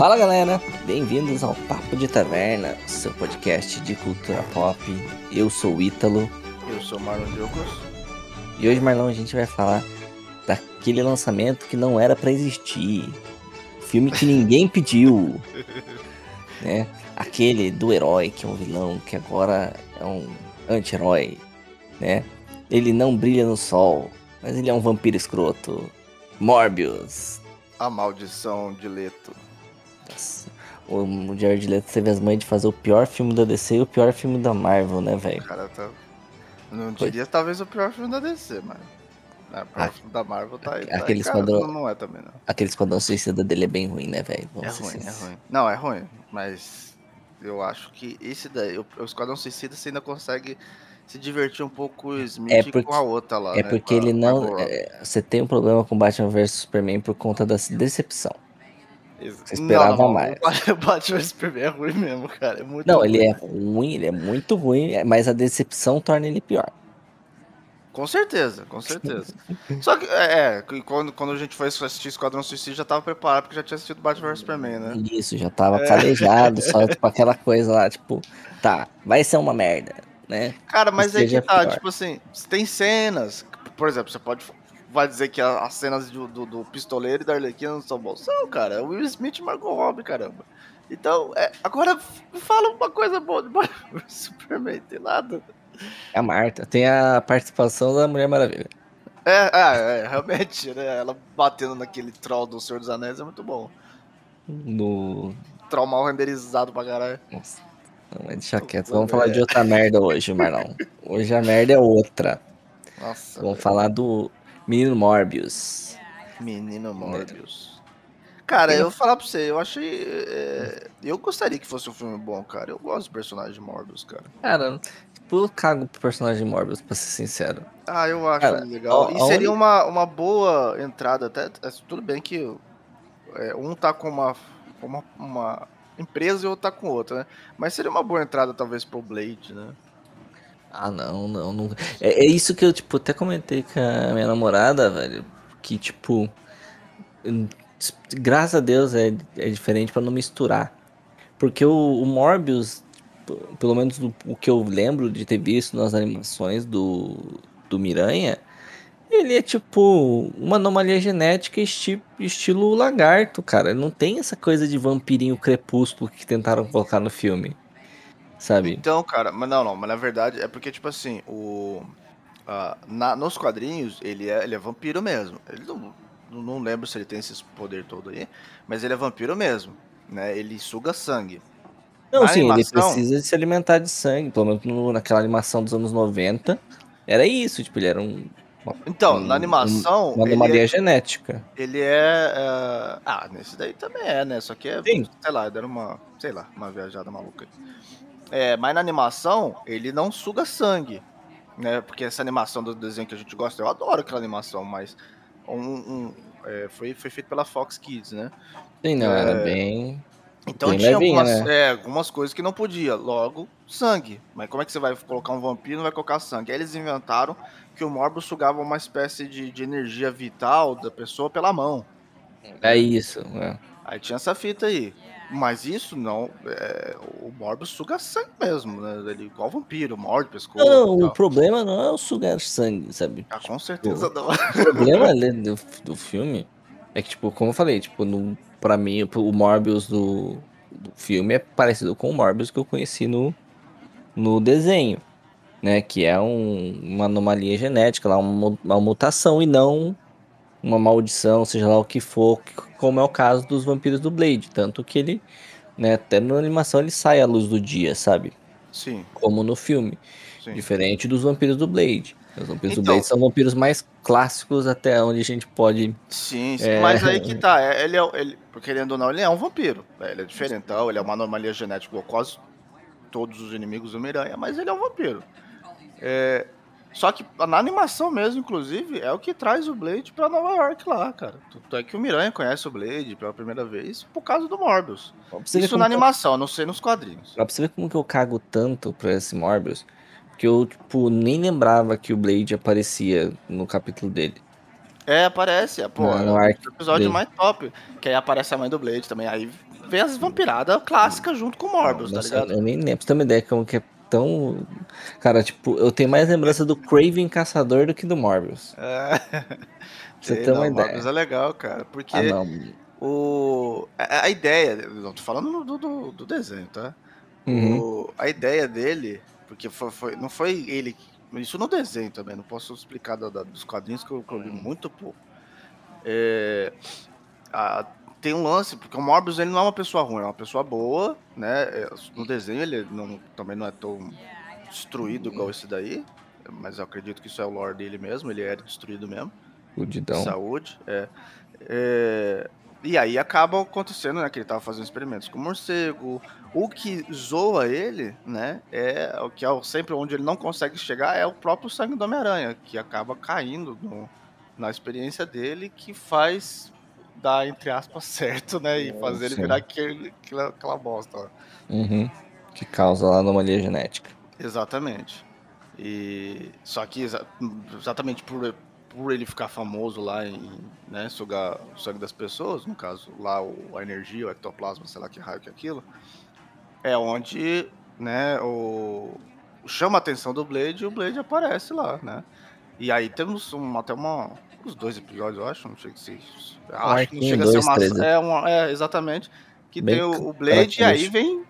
Fala galera, bem-vindos ao Papo de Taverna, seu podcast de cultura pop. Eu sou o Ítalo Eu sou o Marlon Jogos. e hoje, Marlon, a gente vai falar daquele lançamento que não era pra existir. Filme que ninguém pediu, né? Aquele do herói que é um vilão, que agora é um anti-herói, né? Ele não brilha no sol, mas ele é um vampiro escroto. Morbius. A maldição de Leto. Nossa, O Jared Leto teve as mães de fazer o pior filme da DC e o pior filme da Marvel, né, velho? cara tá. Não Foi. diria talvez o pior filme da DC, mas. É, o pior Ah, filme da Marvel tá aí. aquele tá aí, cara, esquadrão- Não, não é também, não. Aquele esquadrão suicida dele é bem ruim, né, velho? É ruim, é ruim. Não, é ruim, mas. Eu acho que esse daí, o, Esquadrão Suicida, você ainda consegue se divertir um pouco o Smith É porque- com a outra lá. É né, porque a- ele a não. É, você tem um problema com Batman vs Superman por conta da decepção. Você esperava não, não, mais. O Batman- Superman é ruim mesmo, cara. É muito Não, ruim. ele é ruim, ele é muito ruim, mas a decepção torna ele pior. Com certeza, com certeza. Só que, é, é, quando, quando a gente foi assistir Esquadrão Suicida, já tava preparado, porque já tinha assistido Batman vs Superman, né? Isso, já tava É. calejado, só tipo aquela coisa lá, tipo, tá, vai ser uma merda, né? Cara, mas é que tá, pior. tipo assim, tem cenas, por exemplo, você pode vai dizer que as cenas do, do, do pistoleiro e da Arlequina não são boas. São, cara, é o Will Smith e Margot Robbie, caramba. Então, é, agora fala uma coisa boa de Superman, tem nada. É a Marta. Tem a participação da Mulher Maravilha. É, ah, é, realmente, né? Ela batendo naquele troll do Senhor dos Anéis é muito bom. No. Troll mal renderizado pra caralho. Nossa. Não, mas deixa quieto. Vamos falar de outra merda hoje, Marlon. Hoje a merda é outra. Nossa, Vamos velho. falar do Menino Morbius. Menino Morbius. Cara, eu vou falar pra você, eu achei. é, eu gostaria que fosse um filme bom, cara. Eu gosto do personagem de Morbius, cara. Cara, tipo, eu cago pro personagem Morbius, pra ser sincero. Ah, eu acho Cara, legal. a- E seria única- uma, uma boa entrada, até. é, Tudo bem que é, um tá com uma, com uma, uma empresa e o outro tá com outra, né? Mas seria uma boa entrada, talvez, pro Blade, né? Ah, não, não, não. É, é isso que eu, tipo, até comentei com a minha namorada, velho. Que, tipo, hum, graças a Deus é, é diferente pra não misturar. Porque o, o Morbius, pelo menos do- o que eu lembro de ter visto nas animações do, do Miranha, ele é tipo uma anomalia genética esti estilo lagarto, cara. Não tem essa coisa de vampirinho crepúsculo que tentaram colocar no filme. Sabe? Então, cara, mas não, não, mas na verdade é porque, tipo assim, o. ah, na- nos quadrinhos, ele é, ele é vampiro mesmo. Ele não, não lembro se ele tem esse poder todo aí, mas ele é vampiro mesmo, né? Ele suga sangue. Não, Na sim, ele animação- precisa se alimentar de sangue. Pelo menos no- naquela animação dos anos 90. Era isso, tipo, ele era um. Uma, Então, um- na animação, Uma ele anomalia é, genética. ele é, é, Ah, nesse daí também é, né? Só que é. Sim. Sei lá, deram uma. Sei lá, uma viajada maluca aí. É, mas na animação, ele não suga sangue. Né? Porque essa animação do desenho que a gente gosta, eu adoro aquela animação, mas. Um, um, é, foi, foi feito pela Fox Kids, né? Sim, não, É. era bem. Então Bem tinha levinha, algumas, né? é, algumas coisas que não podia. Logo, sangue. Mas como é que você vai colocar um vampiro e não vai colocar sangue? Aí eles inventaram que o Morbius sugava uma espécie de, de energia vital da pessoa pela mão. É isso. É. Aí tinha essa fita aí. Mas isso não. é, o Morbius suga sangue mesmo, né? Ele igual vampiro, morde o pescoço. Não, o problema não é o sugar sangue, sabe? Ah, com certeza não. O problema do, do filme é que, tipo, como eu falei, tipo, no, pra mim, o Morbius do, do filme é parecido com o Morbius que eu conheci no, no desenho, né? Que é um- uma anomalia genética, lá, uma, uma mutação e não uma maldição, seja lá o que for, como é o caso dos vampiros do Blade. Tanto que ele, né, até na animação ele sai à luz do dia, sabe? Sim, Como no filme. sim. Diferente dos vampiros do Blade. Os vampiros do Então- Blade são vampiros mais clássicos até onde a gente pode. Sim, sim. É. Mas aí que tá. é- Ele é, ele, querendo ou não, ele é um vampiro. né? Ele é diferentão, ele é uma anomalia genética quase todos os inimigos do Miranha, mas ele é um vampiro. É, só que na animação mesmo, inclusive, é o que traz o Blade pra Nova York lá, cara. Tanto é que o Miranha conhece o Blade pela primeira vez por causa do Morbius. Isso na que eu- animação, não sei nos quadrinhos. pra você ver como que eu cago tanto pra esse Morbius. Que eu, tipo, nem lembrava que o Blade aparecia no capítulo dele. É, aparece. É, pô, No- é no o arco episódio dele. mais top. Que aí aparece a mãe do Blade também. Aí vem as vampiradas clássicas junto com o Morbius, tá ligado? eu nem lembro. Você ter uma ideia como que é tão. Cara, tipo, eu tenho mais lembrança do Craven Caçador do que do Morbius. É. Você ter uma não, ideia. Morbius é legal, cara. Porque Ah, não. o, a, a ideia. Não, tô falando do, do, do desenho, tá? Uhum. O- a ideia dele, porque foi, foi- não foi ele. Isso no desenho também, não posso explicar da- da- dos quadrinhos que eu, que eu li muito pouco. É, a- tem um lance, porque o Morbius ele não é uma pessoa ruim, é uma pessoa boa, né? É, No desenho ele não- também não é tão destruído igual esse daí, mas eu acredito que isso é o lore dele mesmo, ele é destruído mesmo Fudidão. saúde. É. É, E aí acaba acontecendo, né? Que ele tava fazendo experimentos com o morcego. O que zoa ele, né? É o que é sempre onde ele não consegue chegar é o próprio sangue do Homem-Aranha, que acaba caindo no- na experiência dele, que faz dar, entre aspas, certo, né? E fazer ele Sim. virar aquele, aquela, bosta lá. Uhum. Que causa lá anomalia genética. Exatamente. E só que exa- exatamente por, por ele ficar famoso lá em né, sugar o sangue das pessoas, no caso lá o, a energia, o ectoplasma, sei lá que raio que é aquilo, é onde né, o, chama a atenção do Blade e o Blade aparece lá, né? E aí temos um, até uma, uns dois episódios, eu acho, não sei se acho que não chega a ser dois, uma, três, é, uma, é exatamente que Bem tem o, o Blade e aí vem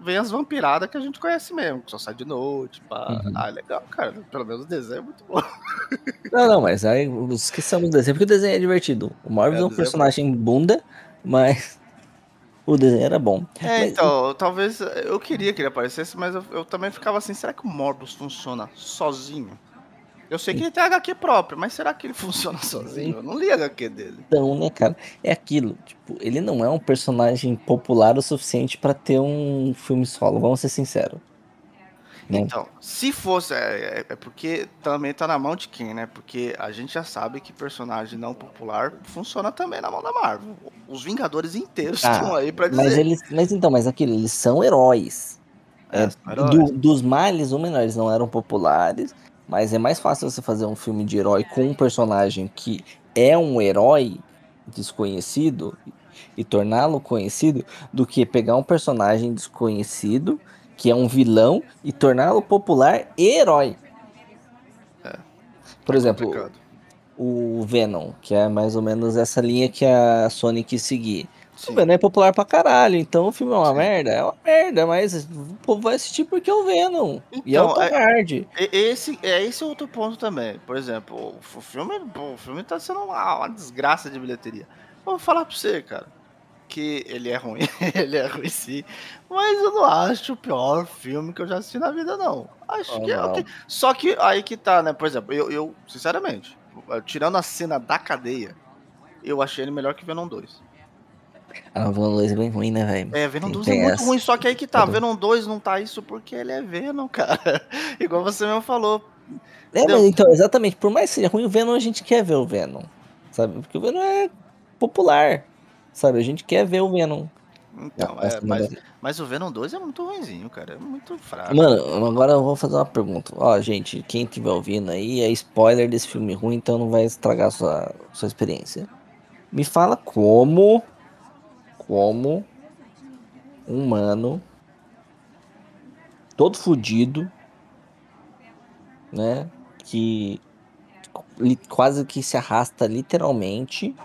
vem as vampiradas que a gente conhece mesmo, que só sai de noite, pá. Uhum. Ah, legal, cara. Pelo menos o desenho é muito bom. Não, não, mas aí esqueçamos do desenho, porque o desenho é divertido. O Morbius É, é, um é personagem bunda, mas o desenho era bom. É, Mas- então, talvez eu queria que ele aparecesse, mas eu, eu também ficava assim, será que o Morbius funciona sozinho? Eu sei que ele tem HQ próprio, mas será que ele funciona sozinho? Eu não li a HQ dele. Então, né, cara? É aquilo. Tipo, ele não é um personagem popular o suficiente pra ter um filme solo, vamos ser sinceros. Né? Então, se fosse, é, é- é porque também tá na mão de quem, né? Porque a gente já sabe que personagem não popular funciona também na mão da Marvel. Os Vingadores inteiros Ah, estão aí pra dizer. Mas eles. Mas então, mas aquilo, eles são heróis. É, É, do- dos males, o menor, eles não eram populares, mas é mais fácil você fazer um filme de herói com um personagem que é um herói desconhecido e torná-lo conhecido do que pegar um personagem desconhecido que é um vilão e torná-lo popular e herói. Por exemplo, Complicado. o Venom, que é mais ou menos essa linha que a Sony quis seguir. Sim. O Venom é popular pra caralho, então o filme é uma Sim. merda, é uma merda, mas o povo vai assistir porque é o Venom. e é o Então, é- Hardy. E- Esse, é esse outro ponto também. Por exemplo, o filme, o filme tá sendo uma, uma desgraça de bilheteria. Eu Vou falar pra você, cara, que ele é ruim, ele é ruim sim, mas eu não acho o pior filme que eu já assisti na vida, não. Acho Ah, que é não. ok. Só que aí que tá, né? Por exemplo, eu, eu, sinceramente, tirando a cena da cadeia, eu achei ele melhor que Venom 2. Ah, o Venom 2 é bem ruim, né, velho? É, Venom Tem- 2 tem é muito essa. ruim, só que aí que tá, Venom 2 não tá isso porque ele é Venom, cara. Igual você mesmo falou. É, mas então, exatamente, por mais que seja ruim, o Venom a gente quer ver o Venom, sabe? Porque o Venom é popular, sabe? A gente quer ver o Venom. Então, é, mas, vai- mas o Venom 2 é muito ruimzinho, cara. É muito fraco. Mano, agora eu vou fazer uma pergunta. Ó, gente, quem estiver ouvindo aí, é spoiler desse filme ruim, então não vai estragar sua, sua experiência. Me fala como. Como. Um mano. Todo fudido. Né? Que. Quase que se arrasta literalmente.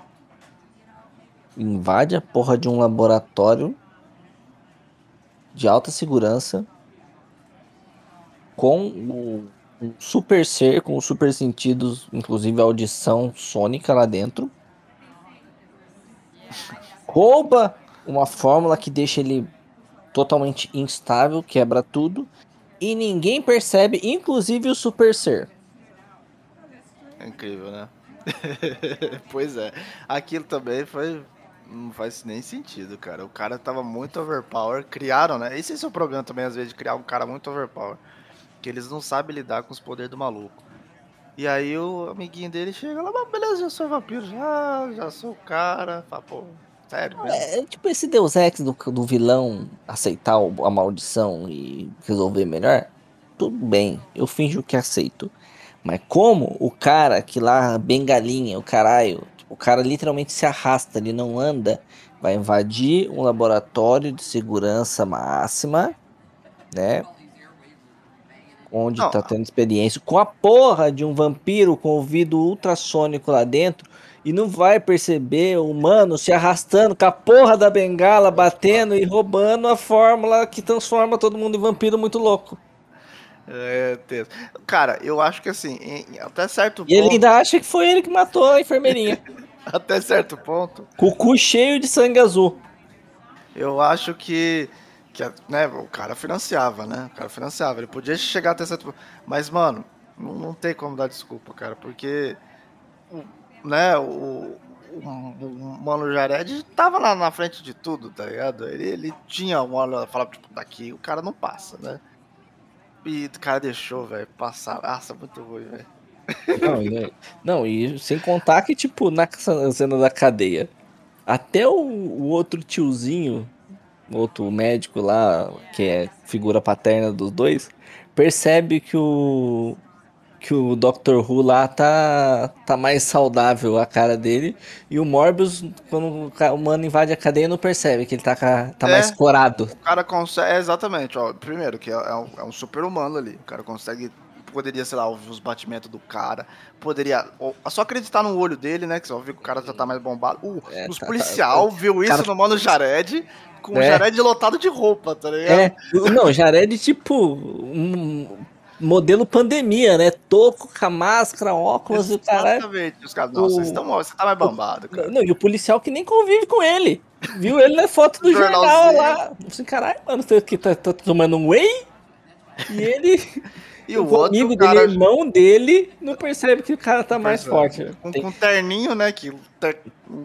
Invade a porra de um laboratório. De alta segurança com o um super ser, com super sentidos, inclusive audição sônica lá dentro. Rouba uma fórmula que deixa ele totalmente instável, quebra tudo. E ninguém percebe, inclusive o super ser. É incrível, né? pois é. Aquilo também foi. Não faz nem sentido, cara. O cara tava muito overpower. Criaram, né? Esse é o problema também, às vezes, de criar um cara muito overpower. Que eles não sabem lidar com os poderes do maluco. E aí o amiguinho dele chega lá, beleza, já sou vampiro, já, já sou o cara. Fala, pô, sério mesmo? É tipo esse Deus Ex do, do vilão aceitar a maldição e resolver melhor. Tudo bem, eu finjo que aceito. Mas como o cara que lá, bengalinha, o caralho, o cara literalmente se arrasta, ele não anda vai invadir um laboratório de segurança máxima, né? Onde Não. tá tendo experiência com a porra de um vampiro com ouvido ultrassônico lá dentro e não vai perceber o humano se arrastando com a porra da bengala, batendo e roubando a fórmula que transforma todo mundo em vampiro muito louco. É, tenso. Cara, eu acho que assim, em- até certo E ele ponto, ainda acha que foi ele que matou a enfermeirinha. até certo ponto, com o cu cheio de sangue azul. eu acho que, que né, o cara financiava, né? O cara financiava, ele podia chegar até certo. Mas, mano, não, não tem como dar desculpa, cara, porque o, né, o, o, o Mano Jared tava lá na frente de tudo, tá ligado? Ele, ele tinha uma falava, tipo, daqui o cara não passa, né? E o cara deixou, velho, passar. Nossa, muito ruim, velho. Não, e- não, e sem contar que, tipo, na cena da cadeia, até o, o outro tiozinho, outro médico lá, que é figura paterna dos dois, percebe que o que o Dr. Who lá tá, tá mais saudável a cara dele. E o Morbius, quando o ca- o mano invade a cadeia, não percebe que ele tá, tá É. mais corado. O cara consegue. É, exatamente, ó. Primeiro, que é, é um, é um super humano ali. O cara consegue. Poderia, sei lá, ouvir os batimentos do cara. Poderia. ó, só acreditar no olho dele, né? Que você ver que o cara já tá mais bombado. Uh, É, os tá- policial viu isso cara- no mano Jared. Com o É. Jared lotado de roupa, tá ligado? É, não, Jared, tipo, um modelo pandemia, né? Toco com a máscara, óculos e o caralho. Exatamente. Os caras, nossa, O- vocês tão, você tá mais bombado, cara. Não, e o policial que nem convive com ele. Viu ele na foto do jornal lá. Assim, caralho, mano, você que tá, tá tomando um whey? E ele, E o o outro amigo cara dele, irmão dele, não percebe que o cara tá mais é. forte. com, Tem- com terninho, né? Que ter-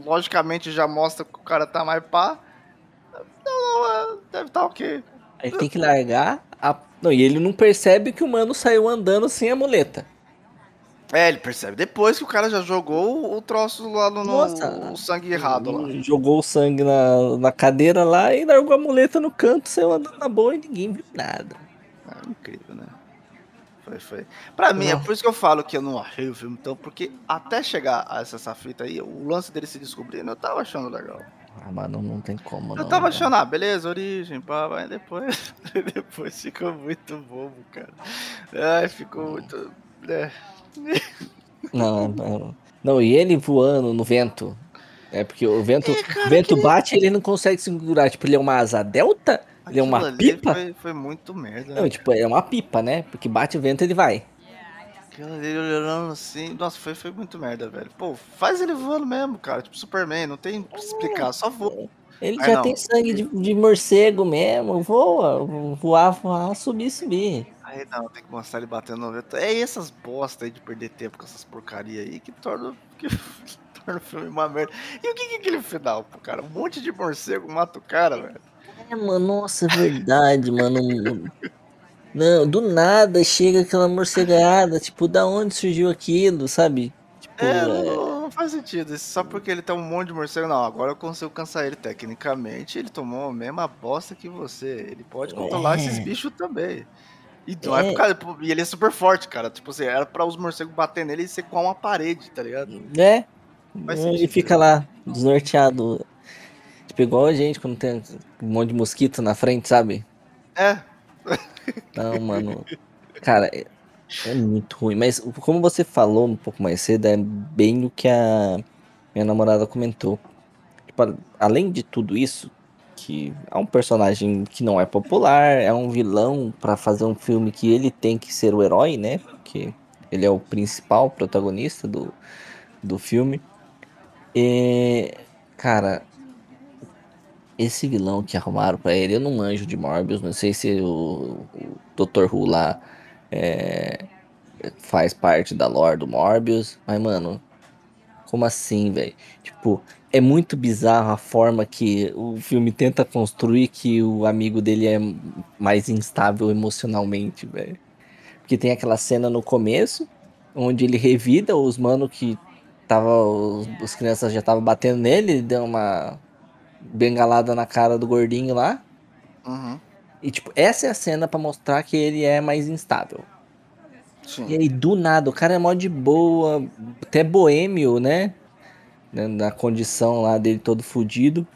logicamente já mostra que o cara tá mais pá. Não, não, é, deve estar ok. Aí tem que largar a. Não, e ele não percebe que o mano saiu andando sem a muleta. É, ele percebe depois que o cara já jogou o- troço lá no, no- Nossa. o sangue errado lá. Jogou o sangue na, na cadeira lá e largou a muleta no canto, saiu andando na boa e ninguém viu nada. É incrível, né? Foi, foi. Pra mim, é Não. por isso que eu falo que eu não achei o filme tão, porque até chegar a essa, essa fita aí, o lance dele se descobrindo, eu tava achando legal. Ah, mano, não tem como, não. Eu tava velho. achando, ah, beleza, origem, pá, mas depois, depois ficou muito bobo, cara. Ai, ficou muito. É. Não, não. Não, e ele voando no vento. É porque o vento, É, cara, vento aquele- bate ele não consegue segurar. Tipo, ele é uma asa delta? Ele é uma pipa? Foi, foi muito merda. Não, né? tipo, é uma pipa, né? Porque bate o vento ele vai. Aquilo ali ele olhando assim. Nossa, foi, foi muito merda, velho. Pô, faz ele voando mesmo, cara. Tipo Superman, não tem o que explicar, só voa. Ele Mas já não. tem sangue de, de morcego mesmo. Voa, voar, voar, subir, subir. Aí não, tem que mostrar ele batendo no vento. É essas bosta aí de perder tempo com essas porcaria aí que torna, que torna o filme uma merda. E o que que é aquele final, pô, cara? Um monte de morcego mata o cara, velho. É, mano, nossa, é verdade, mano. Não, do nada chega aquela morcegada, tipo, da onde surgiu aquilo, sabe? Tipo, É, é, não, não faz sentido. Só porque ele tem um monte de morcego. Não, agora eu consigo cansar ele. Tecnicamente, ele tomou a mesma bosta que você. Ele pode controlar É. esses bichos também. E, não é É. causa- e ele é super forte, cara. Tipo assim, era pra os morcegos bater nele e ser com uma parede, tá ligado? Faz Ele fica lá, desnorteado. Tipo, igual a gente quando tem um monte de mosquito na frente, sabe? É, Não, mano. Cara, é, é muito ruim. Mas como você falou um pouco mais cedo, é bem o que a minha namorada comentou. Tipo, além de tudo isso, que é um personagem que não é popular, é um vilão pra fazer um filme que ele tem que ser o herói, né? Porque ele é o principal protagonista do, do filme. E, cara, esse vilão que arrumaram pra ele, eu não manjo de Morbius, não sei se o, o Dr. Who lá é, faz parte da lore do Morbius, mas mano, como assim, velho? Tipo, é muito bizarro a forma que o filme tenta construir que o amigo dele é mais instável emocionalmente, velho. Porque tem aquela cena no começo, onde ele revida os mano que tava, os, os crianças já estavam batendo nele, ele deu uma bengalada na cara do gordinho lá. uhum, E tipo, essa é a cena pra mostrar que ele é mais instável. E sim. aí, do nada, o cara é mó de boa, até boêmio, né? Né, Na condição lá dele todo fudido.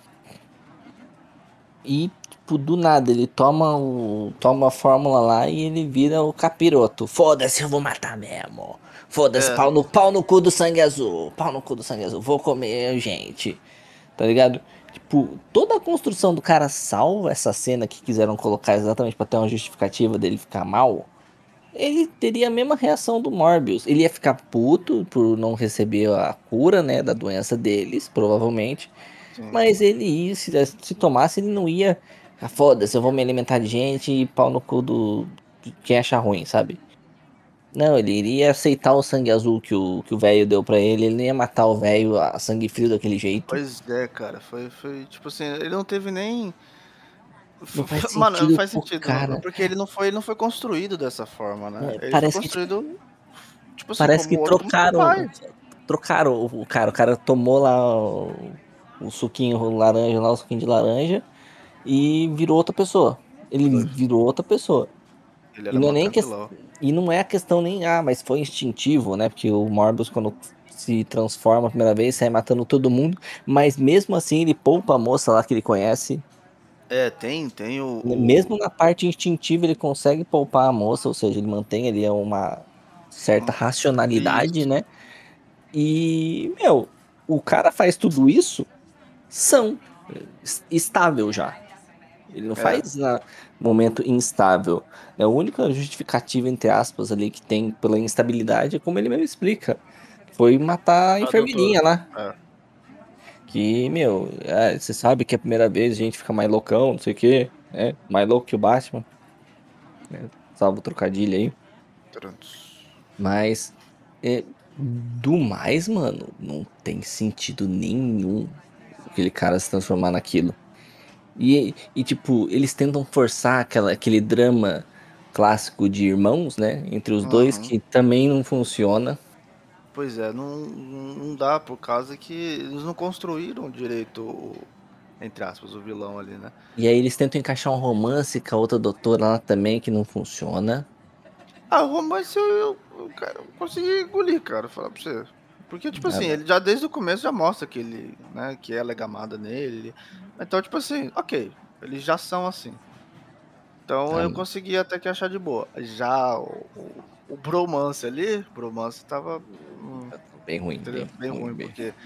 E, tipo, do nada, ele toma o. toma a fórmula lá e ele vira o capiroto. Foda-se, eu vou matar mesmo. Foda-se, É. pau, no, pau no cu do sangue azul. Pau no cu do sangue azul. Vou comer gente. Tá ligado? Tipo, toda a construção do cara, salvo essa cena que quiseram colocar exatamente pra ter uma justificativa dele ficar mal, ele teria a mesma reação do Morbius. Ele ia ficar puto por não receber a cura, né, da doença deles, provavelmente. Sim. Mas ele ia, se, se tomasse, ele não ia. Ah, foda-se, eu vou me alimentar de gente e pau no cu do. de quem acha ruim, sabe? Não, ele iria aceitar o sangue azul que o que o velho deu pra ele, ele não ia matar o velho a sangue frio daquele jeito. Pois é, cara, foi, foi tipo assim, ele não teve nem. Não faz Mano, sentido não faz sentido, cara. porque ele não foi, ele não foi construído dessa forma, né? É, ele parece que, construído. Tipo assim, Parece que trocaram. Trocaram o cara. O cara tomou lá o, o suquinho laranja, lá, o suquinho de laranja, e virou outra pessoa. Ele virou outra pessoa. Ele E era não é nem que-. E não é a questão nem, ah, mas foi instintivo, né? Porque o Morbius, quando se transforma a primeira vez, sai matando todo mundo. Mas mesmo assim, ele poupa a moça lá que ele conhece. É, tem, tem o. Mesmo na parte instintiva, ele consegue poupar a moça, ou seja, ele mantém ali uma certa racionalidade, Isso. né? E, meu, o cara faz tudo isso são es- estável já. Ele não É. faz na momento instável. É a única justificativa, entre aspas, ali que tem pela instabilidade, é como ele mesmo explica. Foi matar a enfermeirinha lá. É. Que, meu, é, você sabe que é a primeira vez a gente fica mais loucão, não sei o quê, né? Mais louco que o Batman. Né? Salvo o trocadilho aí. Mas, é, do mais, mano, não tem sentido nenhum aquele cara se transformar naquilo. E, e tipo, eles tentam forçar aquela, aquele drama clássico de irmãos, né? Entre os dois, Uhum. que também não funciona. Pois é, não, não dá por causa que eles não construíram direito, o- entre aspas, o vilão ali, né? E aí eles tentam encaixar um romance com a outra doutora lá também, que não funciona. Ah, o romance eu, eu, eu, cara, eu consegui engolir, cara, falar pra você. Porque, tipo assim, ele já desde o começo já mostra que ele, né, que ela é gamada nele. Então, tipo assim, ok, eles já são assim. Então Ah, eu consegui até que achar de boa. Já o, o, o bromance ali, bromance tava hum, Bem ruim. entendeu? bem ruim, bem- porque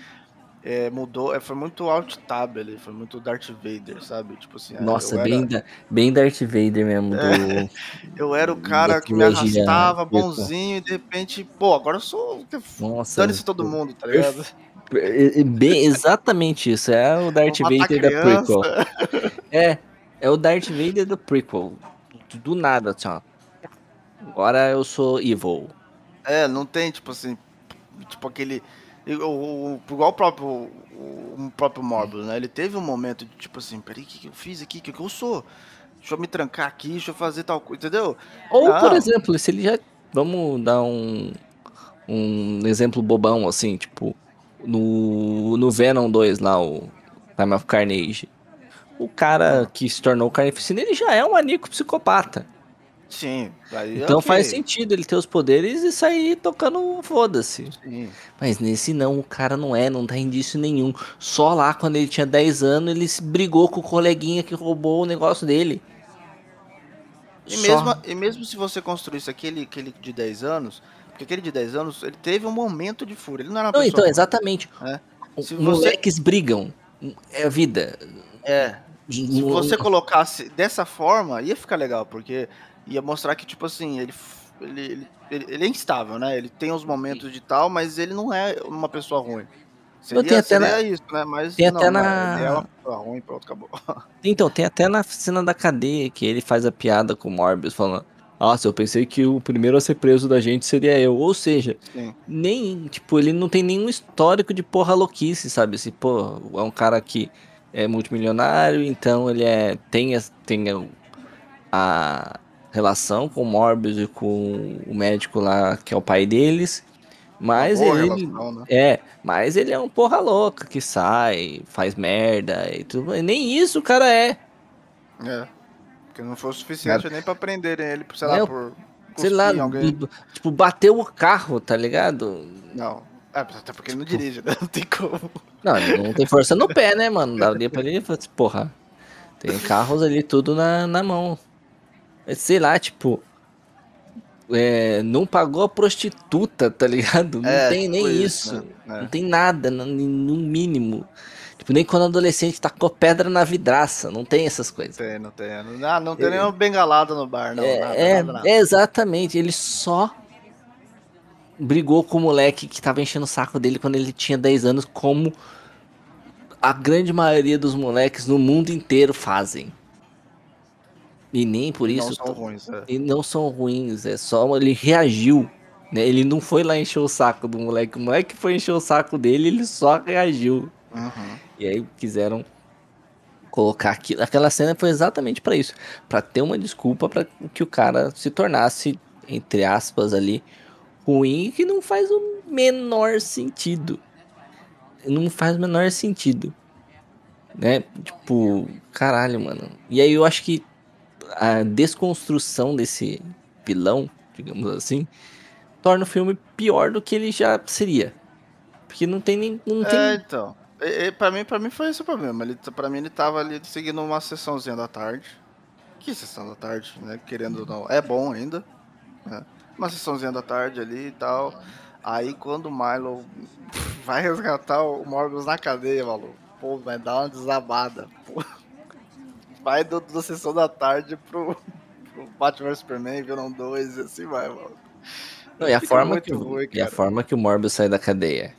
é, mudou, é, foi muito alt tab ali, foi muito Darth Vader, sabe? Tipo assim, Nossa, eu bem, era, da- bem Darth Vader mesmo. Do... eu era o cara que me arrastava bonzinho e de repente, pô, agora eu sou Nossa. Dane-se todo mundo, tá ligado? É- é Bem, exatamente isso. É o Darth Vou Vader da prequel. É, é o Darth Vader do prequel. Do, nada, assim, ó. Agora eu sou evil. É, não tem, tipo assim, tipo aquele. o- Igual o próprio, o, próprio Morbius, né? Ele teve um momento de tipo assim, peraí, o que, que eu fiz aqui? O que, que eu sou? Deixa eu me trancar aqui, deixa eu fazer tal coisa, entendeu? Ou, por Não. exemplo, se ele já. Vamos dar um. Um exemplo bobão, assim, tipo. No, no Venom 2 lá, o Time of Carnage. O cara que se tornou carnificina, ele já é um anico psicopata. Sim, aí Então ok, faz sentido ele ter os poderes e sair tocando foda-se. Mas nesse não, o cara não é, não dá indício nenhum. Só lá quando ele tinha 10 anos, ele se brigou com o coleguinha que roubou o negócio dele. E Só. mesmo, e mesmo se você construísse aquele, aquele de 10 anos, porque aquele de 10 anos, ele teve um momento de fúria. Ele não era uma Não, pessoa. então, exatamente. É. Se você- Moleques brigam. É a vida. É. Se você colocasse dessa forma, ia ficar legal, porque ia mostrar que, tipo assim, ele, ele, ele, ele, é instável, né? Ele tem os momentos de tal, mas ele não é uma pessoa ruim. Seria, tem até na- isso, né? Mas tem não, até na- ele é uma pessoa ruim, pronto, acabou. Então, tem até na cena da cadeia que ele faz a piada com o Morbius, falando: Nossa, eu pensei que o primeiro a ser preso da gente seria eu. Ou seja, Sim. nem, tipo, ele não tem nenhum histórico de porra louquice, sabe? Se, pô, é um cara que é multimilionário, então ele é tem, tem a, a relação com o Morbius e com o médico lá, que é o pai deles, mas ele relação, né? é, mas ele é um porra louca que sai, faz merda e tudo, nem isso o cara é. É. Porque não foi o suficiente nem pra prenderem ele, sei lá, eu- por. Sei lá, alguém. tipo, bateu o carro, tá ligado? Não. É, até porque ele não Tipo, dirige, né? Não tem como. Não, ele não tem força no pé, né, mano? Daria pra ele falar assim, porra. Tem carros ali tudo na, na mão. Sei lá, tipo. É, não pagou a prostituta, tá ligado? Não É, tem tipo nem isso, isso. né? É. Não tem nada, no, no mínimo. Tipo, nem quando adolescente tacou pedra na vidraça. Não tem essas coisas. Tem, não tem. Não, ah, não tem nenhuma bengalada no bar, não. é, nada, é, nada, nada. é exatamente. Ele só brigou com o moleque que tava enchendo o saco dele quando ele tinha 10 anos, como a grande maioria dos moleques no mundo inteiro fazem. E nem por Não isso. são ruins, é. E não são ruins, é só ele reagiu. Né? Ele não foi lá encher o saco do moleque. O moleque foi encher o saco dele, ele só reagiu. Uhum. E aí quiseram colocar aquilo. Aquela cena foi exatamente pra isso, Pra ter uma desculpa para que o cara se tornasse entre aspas ali ruim, que não faz o menor sentido. Não faz o menor sentido. Né? Tipo, caralho, mano. E aí eu acho que a desconstrução desse vilão, digamos assim, torna o filme pior do que ele já seria. Porque não tem nem. Não tem... É, então. E, e, pra, mim, pra mim foi esse o problema. Ele, pra mim ele tava ali seguindo uma sessãozinha da tarde. Que sessão da tarde, né? Querendo ou não. É bom ainda. Né? Uma sessãozinha da tarde ali e tal. Aí quando o Milo vai resgatar o Morbius na cadeia, maluco. Pô, vai dar uma desabada. Pô. Vai do, da sessão da tarde pro, pro Batman Superman, Venom 2 e assim vai, mano. Não, e a forma que, ruim, e a forma que o Morbius sai da cadeia.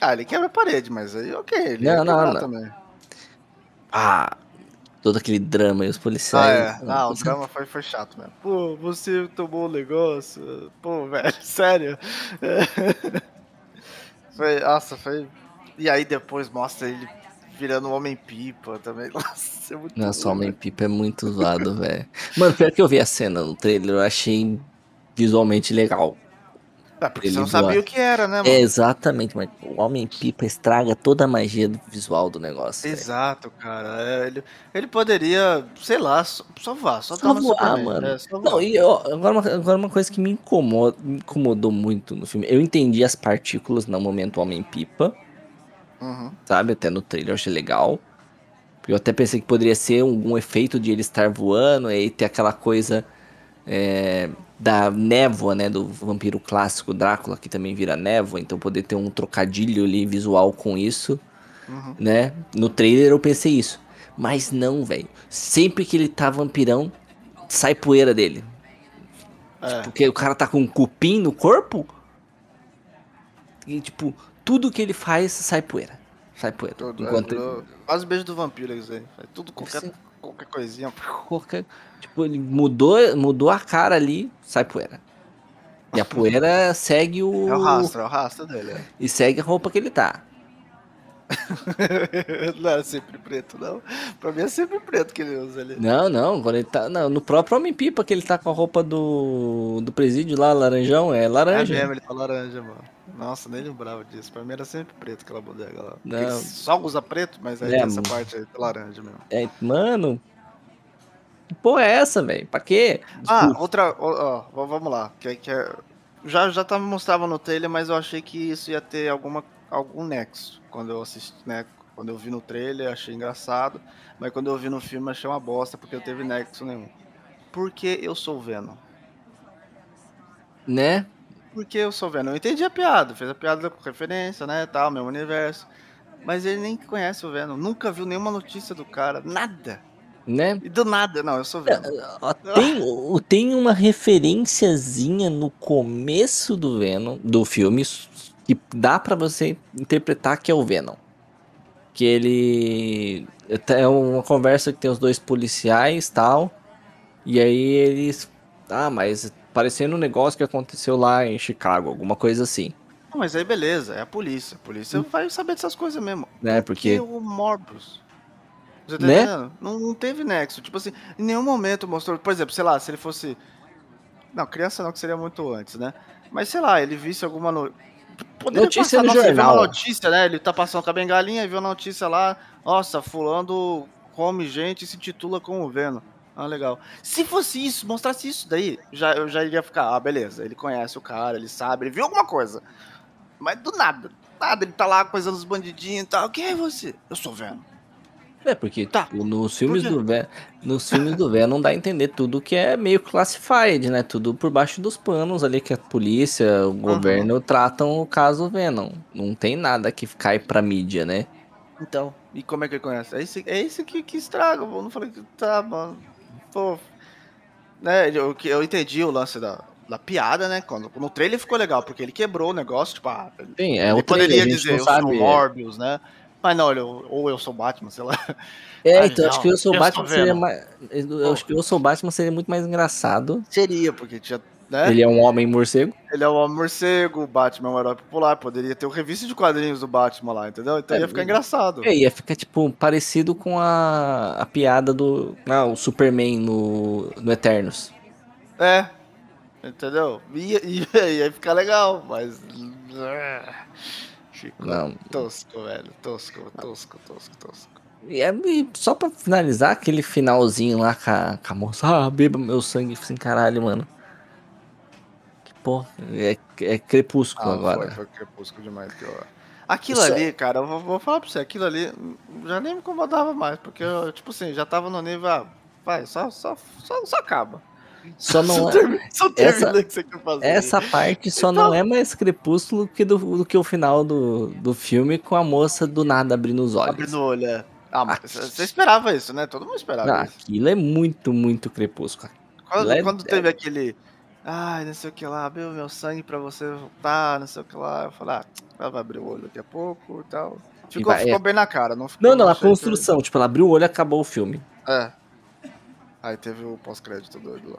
Ah, ele quebra a parede, mas aí ok. Ele Não, não, não. também. Ah, todo aquele drama e os Ah, policiais. é. Ah, o drama foi, foi chato mesmo. Pô, você tomou um negócio. Pô, velho, sério. Foi, nossa, foi. E aí depois mostra ele virando um homem-pipa também. Nossa, é muito Nossa, ruim, Homem Pipa é muito zoado, velho. Mano, pior que eu vi a cena no trailer, eu achei visualmente legal. É, porque você não sabia o que era, né, mano? É, exatamente, mas o Homem Pipa estraga toda a magia do visual do negócio. Exato, cara. É, ele, ele poderia, sei lá, só, só vá, só, Só voar, mano. É, só Não, voar. e ó, agora, uma, agora uma coisa que me incomoda, me incomodou muito no filme. Eu entendi as partículas no momento Homem-Pipa, Uhum. sabe? Até no trailer eu achei legal. Eu até pensei que poderia ser um, um efeito de ele estar voando e ter aquela coisa é, da névoa, né? Do vampiro clássico Drácula, que também vira névoa, então poder ter um trocadilho ali visual com isso, Uhum. né? No trailer eu pensei isso. Mas não, velho. Sempre que ele tá vampirão, sai poeira dele. É. Porque o cara tá com um cupim no corpo. E, tipo, tudo que ele faz sai poeira. Sai poeira. Tudo, Enquanto é, do- quase beijo do vampiro, isso aí. Faz Tudo, qualquer. Qualquer coisinha. qualquer. Tipo, ele mudou, mudou a cara ali, sai poeira. E a poeira segue o. É o rastro, é o rastro dele. é. E segue a roupa que ele tá. não é sempre preto, não. Pra mim é sempre preto que ele usa ali. Não, não, quando ele tá. Não, no próprio Homem-Pipa que ele tá com a roupa do. do presídio lá, laranjão, é É laranja. mesmo, ele tá laranja, mano. Nossa, nem lembrava disso. Pra mim era sempre preto aquela bodega lá. Não. Só usa preto, mas aí É, essa parte aí laranja mesmo. É, mano. Porra é essa, velho? Pra quê? Ah, Desculpa. outra. Ó, ó, vamos lá. Que, que é- já, já tá, mostrava no trailer, mas eu achei que isso ia ter alguma, algum nexo. Quando eu assisti, né? Quando eu vi no trailer, achei engraçado. Mas quando eu vi no filme, achei uma bosta, porque não teve nexo nenhum. Por que eu sou o Venom? Né? Porque eu sou Venom. Eu entendi a piada, fez a piada com referência, né? Tal, meu universo. Mas ele nem conhece o Venom, nunca viu nenhuma notícia do cara, nada. Né? E do nada, não, eu sou Venom. Tem, tem uma referenciazinha no começo do Venom, do filme, que dá pra você interpretar que é o Venom. Que ele. É uma conversa que tem os dois policiais tal. E aí eles. Ah, mas parecendo um negócio que aconteceu lá em Chicago, alguma coisa assim. Não, Mas aí beleza, é a polícia. A polícia vai saber dessas coisas mesmo. Né? Por Porque. que o Morbius? Você tá Né? Não, não teve nexo. Tipo assim, em nenhum momento mostrou. Por exemplo, sei lá, se ele fosse. Não, criança não, que seria muito antes, né? Mas sei lá, ele visse alguma. No... Poderia Notícia passar, no nossa, ele jornal. uma notícia, né? Ele tá passando com a bengalinha e viu a notícia lá. Nossa, fulano come gente e se titula como Venom. Ah, legal. Se fosse isso, mostrasse isso daí, já, eu já iria ficar, ah, beleza, ele conhece o cara, ele sabe, ele viu alguma coisa. Mas do nada, nada, ele tá lá coisando os bandidinhos e tal. Quem é você? Eu sou Venom. É, porque Tá. tipo, nos filmes do Venom, nos filmes do Venom não dá a entender tudo que é meio classified, né? Tudo por baixo dos panos ali que a polícia, o governo tratam o caso Venom. Não tem nada que cai pra mídia, né? Então, e como é que ele conhece? É esse, é esse que, que estraga, eu não falei que tá, mano. Pô. Né, eu, eu entendi o lance da, da piada, né? Quando, no trailer ficou legal, porque ele quebrou o negócio, tipo, ah, ele Sim, é ele o trailer, poderia gente dizer, eu sabe. sou Morbius, né? Mas não, ele, ou eu sou Batman, sei lá. É, Ah, então acho não, que eu sou Batman seria mais. Eu acho que eu sou Batman seria muito mais engraçado. Seria, porque tinha. Né? Ele é um homem morcego. Ele é o Homem Morcego, o Batman é um herói popular, poderia ter o revista de quadrinhos do Batman lá, entendeu? Então É, ia ficar engraçado. É, ia ficar, tipo, parecido com a, a piada do. Ah, o Superman no, no Eternos. É. Entendeu? Ia, ia, ia ficar legal, mas. Ficou Não. tosco, velho. Tosco, tosco, tosco, tosco. E, é- e só pra finalizar, aquele finalzinho lá com a, com a moça, ah, beba meu sangue, assim, caralho, mano. Porra, é, é crepúsculo Ah, agora. Foi, foi crepúsculo demais que eu. Aquilo Isso é- ali, cara, eu vou, vou falar pra você, aquilo ali já nem me incomodava mais, porque eu, tipo assim, já tava no nível, ah, vai, só, só, só, só acaba. Só não é, termina, só termina o que você quer fazer. essa parte só Então- não é mais crepúsculo que do, do que o final do, do filme com a moça do nada abrindo os olhos. Abrindo o olho, é. Ah, mas Aqui. você esperava isso, né? Todo mundo esperava Ah, isso. aquilo é muito, muito crepúsculo. Quando, Leve- quando teve aquele. Ai, não sei o que lá, abriu meu sangue pra você voltar, não sei o que lá. Eu falei, ah, ela vai abrir o olho daqui a pouco e tal. Ficou, vai- ficou é. bem na cara, não ficou. Não, não, a achei que- construção, tipo, ela abriu o olho e acabou o filme. É. Aí teve o pós-crédito doido lá.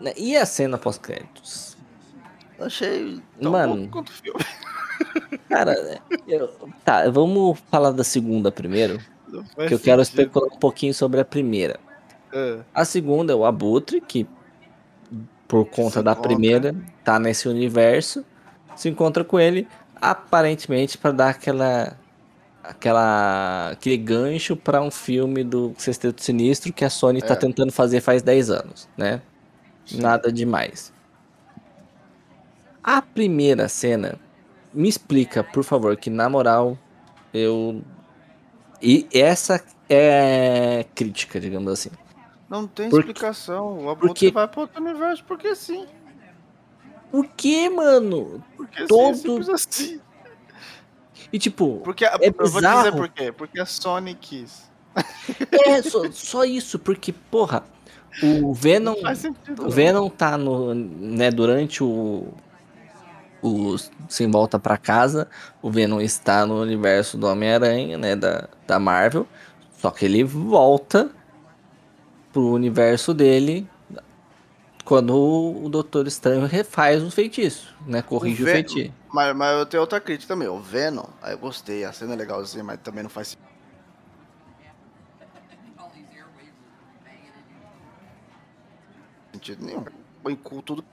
Né, E a cena pós-créditos? Achei tão Mano. quanto o filme. Cara, eu- tá, vamos falar da segunda primeiro, que eu quero sentido. especular um pouquinho sobre a primeira. É. A segunda é o Abutre, que por conta Se da encontra. primeira tá nesse universo, se encontra com ele aparentemente pra dar aquela aquela aquele gancho pra um filme do Sexteto Sinistro que a Sony tá É. tentando fazer faz 10 anos, né? Sim. Nada demais. A primeira cena me explica, por favor, que na moral eu e essa é crítica, digamos assim. Não tem Por- explicação. O porque- vai pro outro universo porque sim. Por que, mano? Porque Todo- sim, simples assim. E tipo, Porque, a- É eu vou dizer por quê. Porque a Sony quis. é só, só isso, porque, porra, o Venom. O não. Venom tá no. né, durante o. O Sem Volta pra Casa, o Venom está no universo do Homem-Aranha, né? Da, da Marvel. Só que ele volta pro universo dele quando o Doutor Estranho refaz o feitiço, né? Corrige o, Ve- feitiço. Mas, mas eu tenho outra crítica também. O Venom, aí eu gostei, a cena é legalzinha, mas também não faz sentido nenhum. Põe cu tudo.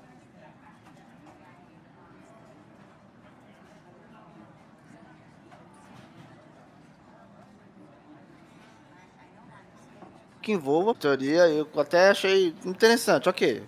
Que envolva teoria, eu até achei interessante, ok.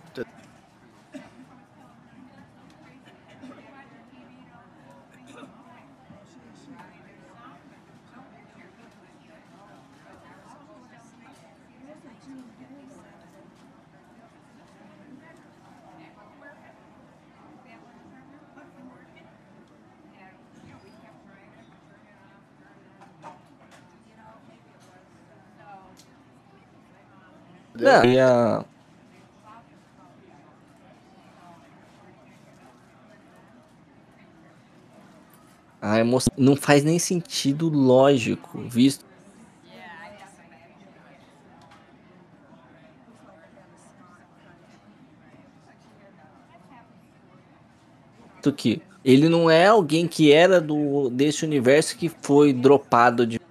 Não, e a... A emoção não faz nem sentido lógico, visto. Que ele não é alguém que era do desse universo que foi dropado de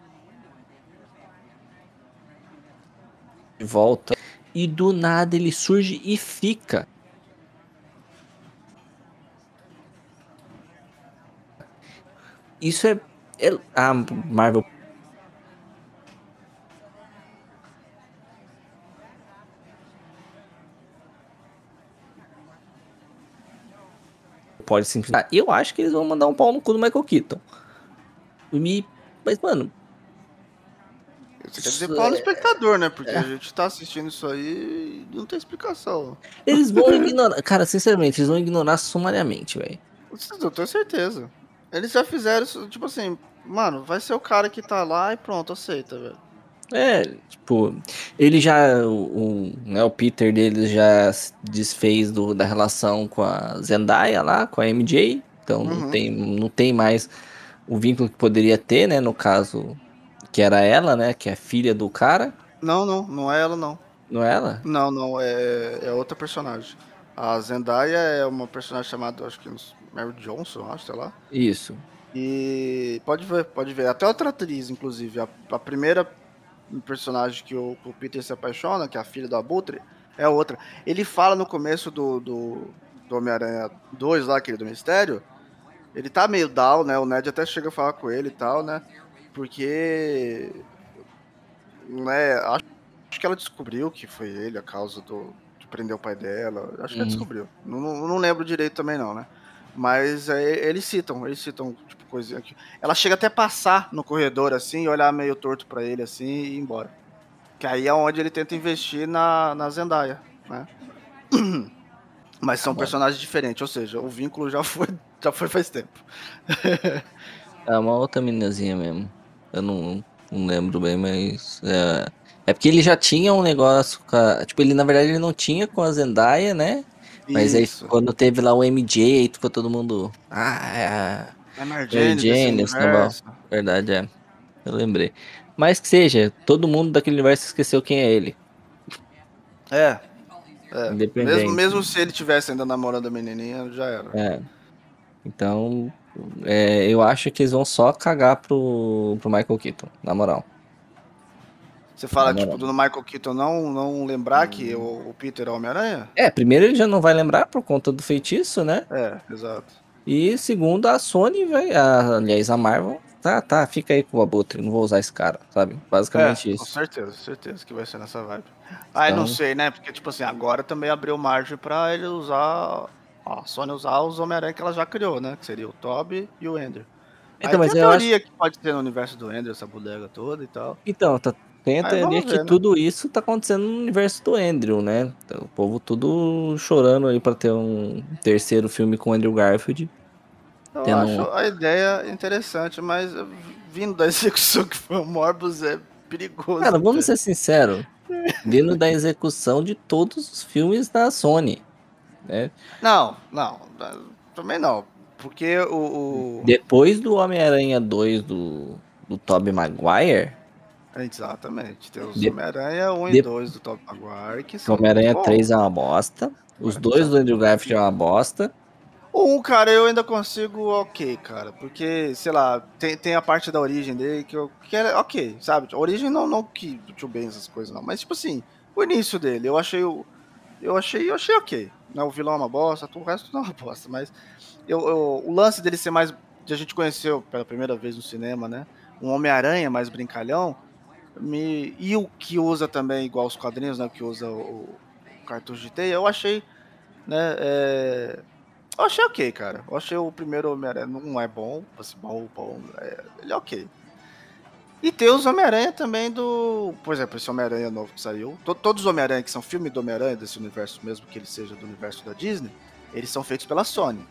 volta e do nada ele surge e fica. Isso é, é a Marvel pode simplesmente. Eu acho que eles vão mandar um pau no cu do Michael Keaton. Me... Mas, mano. Você quer dizer pau no espectador, né? Porque é. a gente tá assistindo isso aí e não tem explicação. Eles vão ignorar. Cara, sinceramente, eles vão ignorar sumariamente, velho. Eu tenho certeza. Eles já fizeram isso, tipo assim, mano, vai ser o cara que tá lá e pronto, aceita, velho. É, tipo, ele já, o, o, né, o Peter dele já desfez do, da relação com a Zendaya lá, com a MJ, então uhum. não, tem, não tem mais o vínculo que poderia ter, né, no caso, que era ela, né, que é filha do cara. Não, não, não é ela, não. Não é ela? Não, não, é, é outra personagem. A Zendaya é uma personagem chamada, acho que Mary Johnson, acho, sei lá. Isso. E pode ver, pode ver. Até outra atriz, inclusive. A, a primeira personagem que o, o, Peter se apaixona, que é a filha do Abutre, é outra. Ele fala no começo do, do, do Homem-Aranha 2, lá, aquele do Mistério. Ele tá meio down, né? O Ned até chega a falar com ele e tal, né? Porque. Né, acho, acho que ela descobriu que foi ele a causa do, de prender o pai dela. Acho que ela uhum. descobriu. Não, não lembro direito também, não, né? Mas é, eles citam, eles citam, tipo, coisinha aqui. Ela chega até passar no corredor, assim, e olhar meio torto para ele, assim, e ir embora. Que aí é onde ele tenta investir na, na Zendaya, né? Mas são personagens diferentes, ou seja, o vínculo já foi, já foi faz tempo. é uma outra meninazinha mesmo. Eu não, não lembro bem, mas. É, é porque ele já tinha um negócio com a, Tipo, ele na verdade ele não tinha com a Zendaya, né? Mas Isso. aí quando teve lá o MJ, aí ficou todo mundo. Ah, é. É Mary Jane, Verdade, é. Eu lembrei. Mas que seja, todo mundo daquele universo esqueceu quem é ele. É. é. Mesmo, mesmo se ele tivesse ainda namorando a menininha, já era. É. Então, é, eu acho que eles vão só cagar pro, pro Michael Keaton, na moral. Você fala, tipo, do Michael Keaton não, não lembrar que o, o Peter é Homem-Aranha? É, primeiro ele já não vai lembrar por conta do feitiço, né? É, exato. E segundo, a Sony vai, a, aliás, a Marvel, tá, tá, fica aí com o Abutre, não vou usar esse cara, sabe? Basicamente é, isso. Com certeza, certeza que vai ser nessa vibe. Ah, então... não sei, né? Porque, tipo assim, agora também abriu margem pra ele usar, ó, a Sony usar os Homem-Aranha que ela já criou, né? Que seria o Toby e o Ender. Então, Aí mas tem a teoria acho... que pode ter no universo do Ender essa bodega toda e tal. Então, tá, tem a teoria que né? tudo isso tá acontecendo no universo do Andrew, né? O povo tudo chorando aí pra ter um terceiro filme com o Andrew Garfield. Eu acho a ideia interessante, mas vindo da execução que foi o Morbus é perigoso. Cara, vamos ser sinceros. vindo da execução de todos os filmes da Sony. Né? Não, não. Também não. Porque o. o... Depois do Homem-Aranha 2 do, do Tobey Maguire Exatamente. Tem os de... Homem-Aranha 1 de... e 2 do Top Maguire, que são. Homem-Aranha 3 é uma bosta. Os dois do Andrew Garfield é uma bosta. Um, cara, eu ainda consigo ok, cara. Porque, sei lá, tem, tem a parte da origem dele que eu. Que é ok, sabe? A origem não, não que do tio Ben, essas coisas, não. Mas, tipo assim, o início dele, eu achei o. Eu achei, eu achei ok. Né? O vilão é uma bosta, o resto não é uma bosta. Mas eu, eu, o lance dele ser mais. De a gente conheceu pela primeira vez no cinema, né? Um Homem-Aranha mais brincalhão me e o que usa também igual os quadrinhos, né, que usa o, o cartucho de teia, eu achei, né, é... eu achei ok, cara. Eu achei o primeiro Homem-Aranha não é bom, assim, bom, bom, é... ele é ok. E tem os Homem-Aranha também do. Por exemplo, esse Homem-Aranha novo que saiu. Todos os Homem-Aranha que são filme do Homem-Aranha, desse universo, mesmo que ele seja do universo da Disney, eles são feitos pela Sony.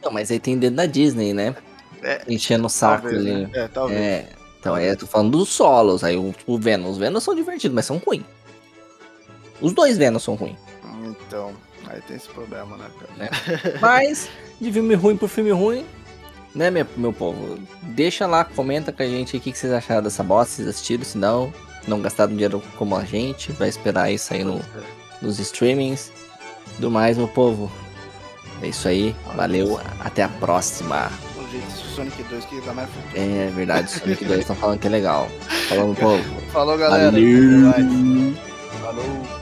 Não, mas aí tem dentro da Disney, né? É, Enchendo o saco talvez, ali. Né? É, talvez. É, então, aí eu tô falando dos solos. Aí o, o Venom. Os Venom são divertidos, mas são ruins. Os dois Venom são ruins. Então, aí tem esse problema, né, cara? É. Mas, de filme ruim por filme ruim, né, meu, meu povo? Deixa lá, comenta com a gente o que, que vocês acharam dessa bosta, vocês assistiram, se não, não gastaram dinheiro como a gente, vai esperar aí sair no, nos streamings. Do mais, meu povo. É isso aí, valeu, até a próxima Sonic 2 que tá mais. É verdade, Sonic 2 estão falando que é legal. Falando, povo. Falou, galera. Valeu. Falou.